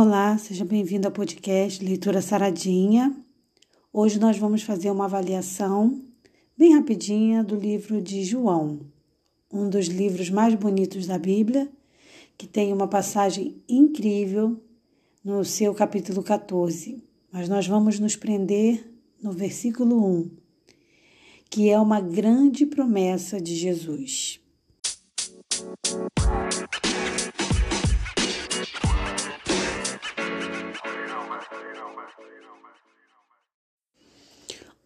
Olá, seja bem-vindo ao podcast Leitura Saradinha. Hoje nós vamos fazer uma avaliação bem rapidinha do livro de João, um dos livros mais bonitos da Bíblia, que tem uma passagem incrível no seu capítulo 14. Mas nós vamos nos prender no versículo 1, que é uma grande promessa de Jesus.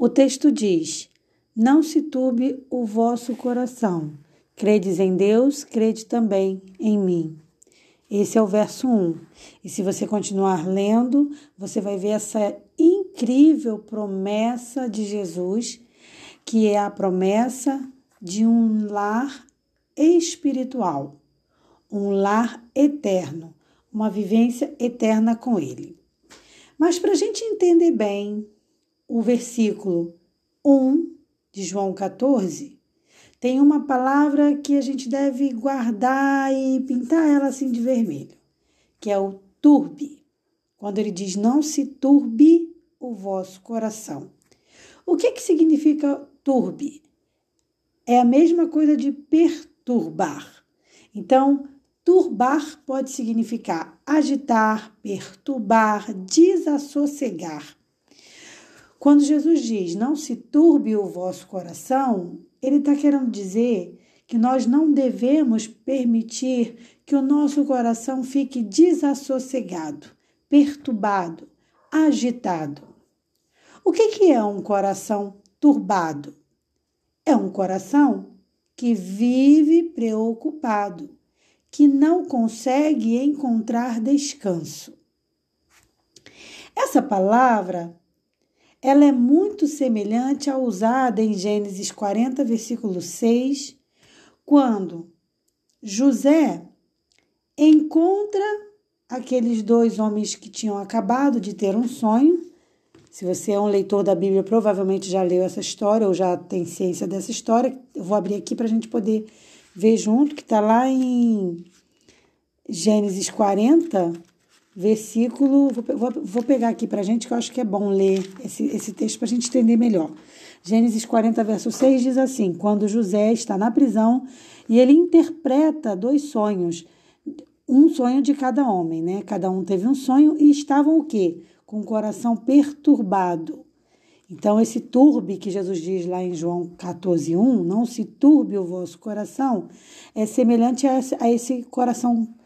O texto diz: Não se turbe o vosso coração. Credes em Deus, crede também em mim. Esse é o verso 1. E se você continuar lendo, você vai ver essa incrível promessa de Jesus, que é a promessa de um lar espiritual, um lar eterno, uma vivência eterna com Ele. Mas para a gente entender bem o versículo 1 de João 14, tem uma palavra que a gente deve guardar e pintar ela assim de vermelho, que é o turbe. Quando ele diz: Não se turbe o vosso coração. O que, que significa turbe? É a mesma coisa de perturbar. Então, turbar pode significar agitar, perturbar, desassossegar. Quando Jesus diz não se turbe o vosso coração, ele está querendo dizer que nós não devemos permitir que o nosso coração fique desassossegado, perturbado, agitado. O que, que é um coração turbado? É um coração que vive preocupado, que não consegue encontrar descanso. Essa palavra ela é muito semelhante à usada em Gênesis 40, versículo 6, quando José encontra aqueles dois homens que tinham acabado de ter um sonho. Se você é um leitor da Bíblia, provavelmente já leu essa história ou já tem ciência dessa história. Eu vou abrir aqui para a gente poder ver junto, que está lá em Gênesis 40, versículo. Vou, vou, vou pegar aqui para a gente, que eu acho que é bom ler esse, esse texto para a gente entender melhor. Gênesis 40, verso 6 diz assim: Quando José está na prisão e ele interpreta dois sonhos, um sonho de cada homem, né? Cada um teve um sonho e estavam o quê? Com o coração perturbado. Então, esse turbe que Jesus diz lá em João 14, 1, não se turbe o vosso coração, é semelhante a esse, coração perturbado,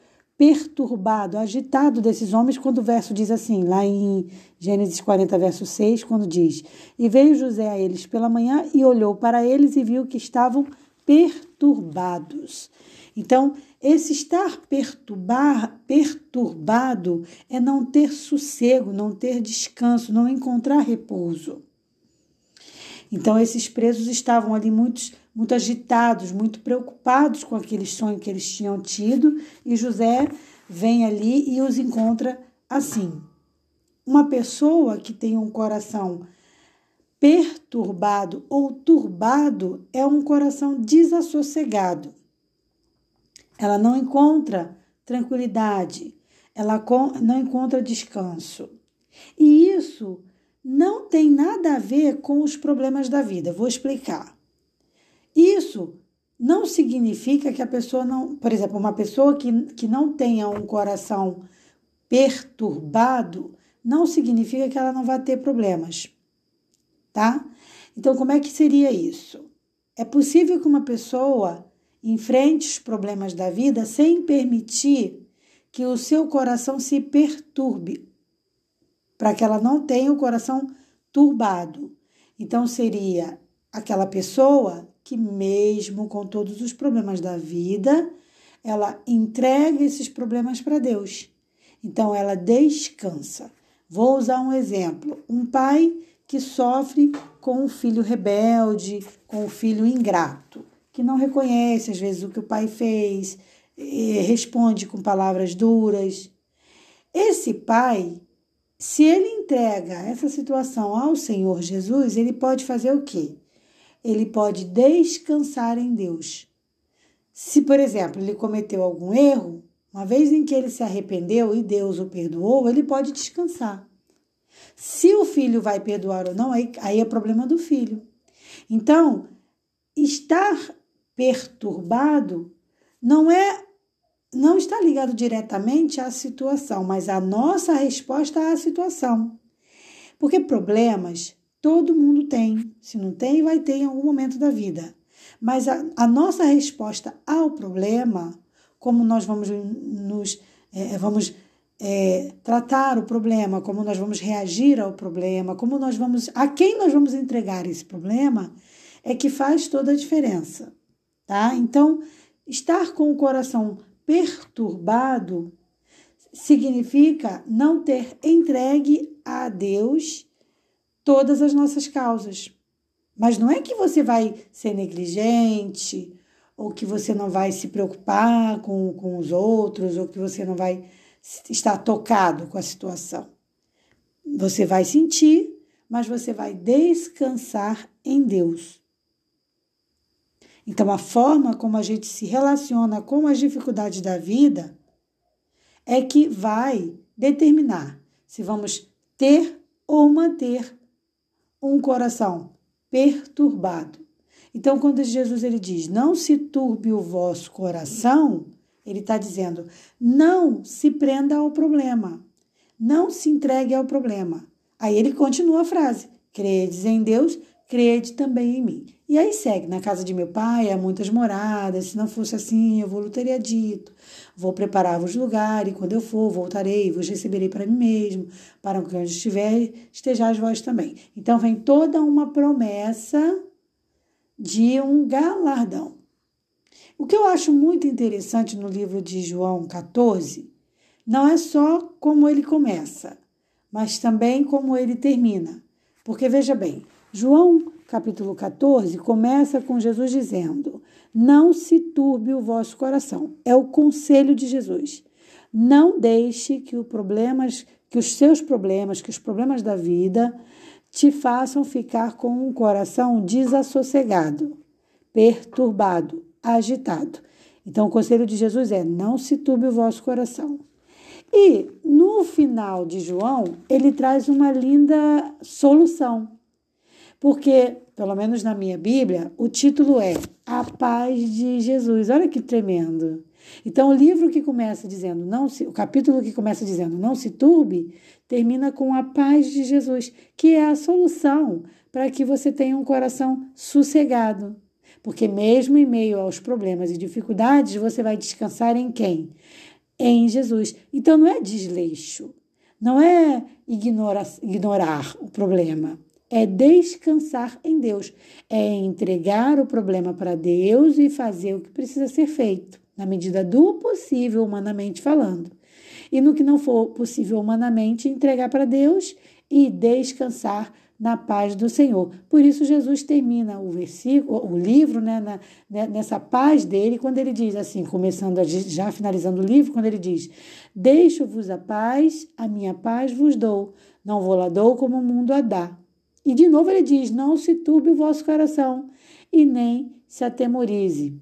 agitado desses homens, quando o verso diz assim, lá em Gênesis 40, verso 6, quando diz: E veio José a eles pela manhã e olhou para eles e viu que estavam perturbados. Então, esse estar perturbar, perturbado é não ter sossego, não ter descanso, não encontrar repouso. Então, esses presos estavam ali muitos muito agitados, muito preocupados com aquele sonho que eles tinham tido, e José vem ali e os encontra assim. Uma pessoa que tem um coração perturbado ou turbado é um coração desassossegado. Ela não encontra tranquilidade, ela não encontra descanso. E isso não tem nada a ver com os problemas da vida. Vou explicar. Isso não significa que a pessoa não. Por exemplo, uma pessoa que, que não tenha um coração perturbado, não significa que ela não vai ter problemas, tá? Então, como é que seria isso? É possível que uma pessoa enfrente os problemas da vida sem permitir que o seu coração se perturbe, para que ela não tenha o coração turbado. Então, seria aquela pessoa que, mesmo com todos os problemas da vida, ela entrega esses problemas para Deus. Então, ela descansa. Vou usar um exemplo: um pai que sofre com um filho rebelde, com um filho ingrato, que não reconhece às vezes o que o pai fez, responde com palavras duras. Esse pai, se ele entrega essa situação ao Senhor Jesus, ele pode fazer o quê? Ele pode descansar em Deus. Se, por exemplo, ele cometeu algum erro, uma vez em que ele se arrependeu e Deus o perdoou, ele pode descansar. Se o filho vai perdoar ou não, aí, aí é problema do filho. Então, estar perturbado não é não está ligado diretamente à situação, mas à nossa resposta à situação. Porque problemas todo mundo tem. Se não tem, vai ter em algum momento da vida. Mas a, a nossa resposta ao problema, como nós vamos nos é, vamos é, tratar o problema, como nós vamos reagir ao problema, como nós vamos, a quem nós vamos entregar esse problema, é que faz toda a diferença, tá? Então, estar com o coração perturbado significa não ter entregue a Deus todas as nossas causas. Mas não é que você vai ser negligente, ou que você não vai se preocupar com, com os outros, ou que você não vai estar tocado com a situação. Você vai sentir, mas você vai descansar em Deus. Então, a forma como a gente se relaciona com as dificuldades da vida é que vai determinar se vamos ter ou manter um coração perturbado. Então, quando Jesus ele diz: "Não se turbe o vosso coração", ele está dizendo: não se prenda ao problema, não se entregue ao problema. Aí ele continua a frase: credes em Deus, crede também em mim. E aí segue: na casa de meu pai há muitas moradas, se não fosse assim, eu vou teria dito. Vou preparar-vos lugar, e quando eu for, voltarei, vos receberei para mim mesmo, para onde estiver, estejais vós também. Então vem toda uma promessa de um galardão. O que eu acho muito interessante no livro de João 14 não é só como ele começa, mas também como ele termina. Porque veja bem, João capítulo 14 começa com Jesus dizendo: Não se turbe o vosso coração. É o conselho de Jesus. Não deixe que, problemas, que os seus problemas, que os problemas da vida te façam ficar com um coração desassossegado, perturbado, agitado. Então, o conselho de Jesus é: não se turbe o vosso coração. E no final de João, ele traz uma linda solução. Porque, pelo menos na minha Bíblia, o título é A Paz de Jesus. Olha que tremendo. Então, o livro que começa dizendo, não se, o capítulo que começa dizendo não se turbe, termina com a paz de Jesus, que é a solução para que você tenha um coração sossegado. Porque mesmo em meio aos problemas e dificuldades, você vai descansar em quem? Em Jesus. Então não é desleixo, não é ignorar, ignorar o problema, é descansar em Deus, é entregar o problema para Deus e fazer o que precisa ser feito, na medida do possível, humanamente falando. E no que não for possível humanamente, entregar para Deus e descansar na paz do Senhor. Por isso Jesus termina o versículo, o livro, né, na, né, nessa paz dele, quando ele diz assim, começando a, já finalizando o livro, quando ele diz: Deixo-vos a paz, a minha paz vos dou, não vou lá dou como o mundo a dá. E de novo ele diz: Não se turbe o vosso coração e nem se atemorize.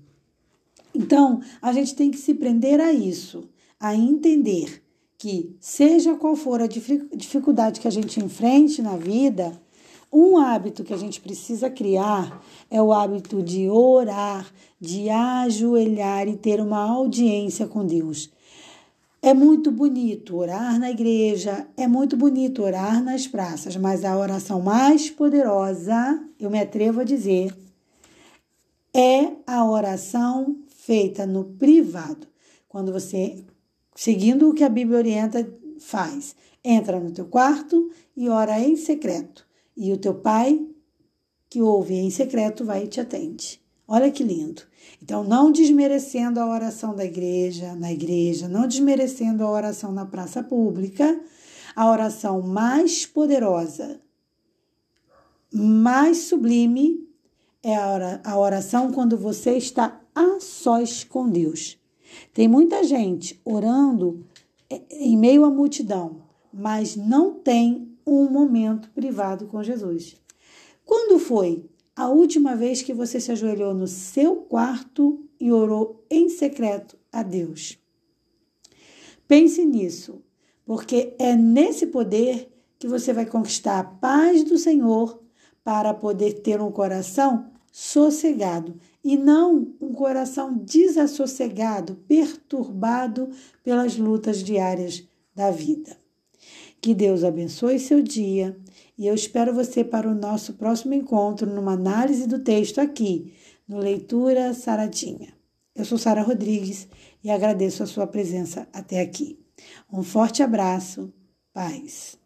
Então, a gente tem que se prender a isso, a entender que, seja qual for a dificuldade que a gente enfrente na vida, um hábito que a gente precisa criar é o hábito de orar, de ajoelhar e ter uma audiência com Deus. É muito bonito orar na igreja, é muito bonito orar nas praças, mas a oração mais poderosa, eu me atrevo a dizer, é a oração feita no privado. Quando você, seguindo o que a Bíblia orienta, faz, entra no teu quarto e ora em secreto e o teu pai, que ouve em secreto, vai e te atende. Olha que lindo. Então, não desmerecendo a oração da igreja, na igreja, não desmerecendo a oração na praça pública, a oração mais poderosa, mais sublime é a oração quando você está a sós com Deus. Tem muita gente orando em meio à multidão, mas não tem um momento privado com Jesus. Quando foi a última vez que você se ajoelhou no seu quarto e orou em secreto a Deus? Pense nisso, porque é nesse poder que você vai conquistar a paz do Senhor para poder ter um coração sossegado e não um coração desassossegado, perturbado pelas lutas diárias da vida. Que Deus abençoe seu dia e eu espero você para o nosso próximo encontro numa análise do texto aqui no Leitura Saradinha. Eu sou Sara Rodrigues e agradeço a sua presença até aqui. Um forte abraço, paz.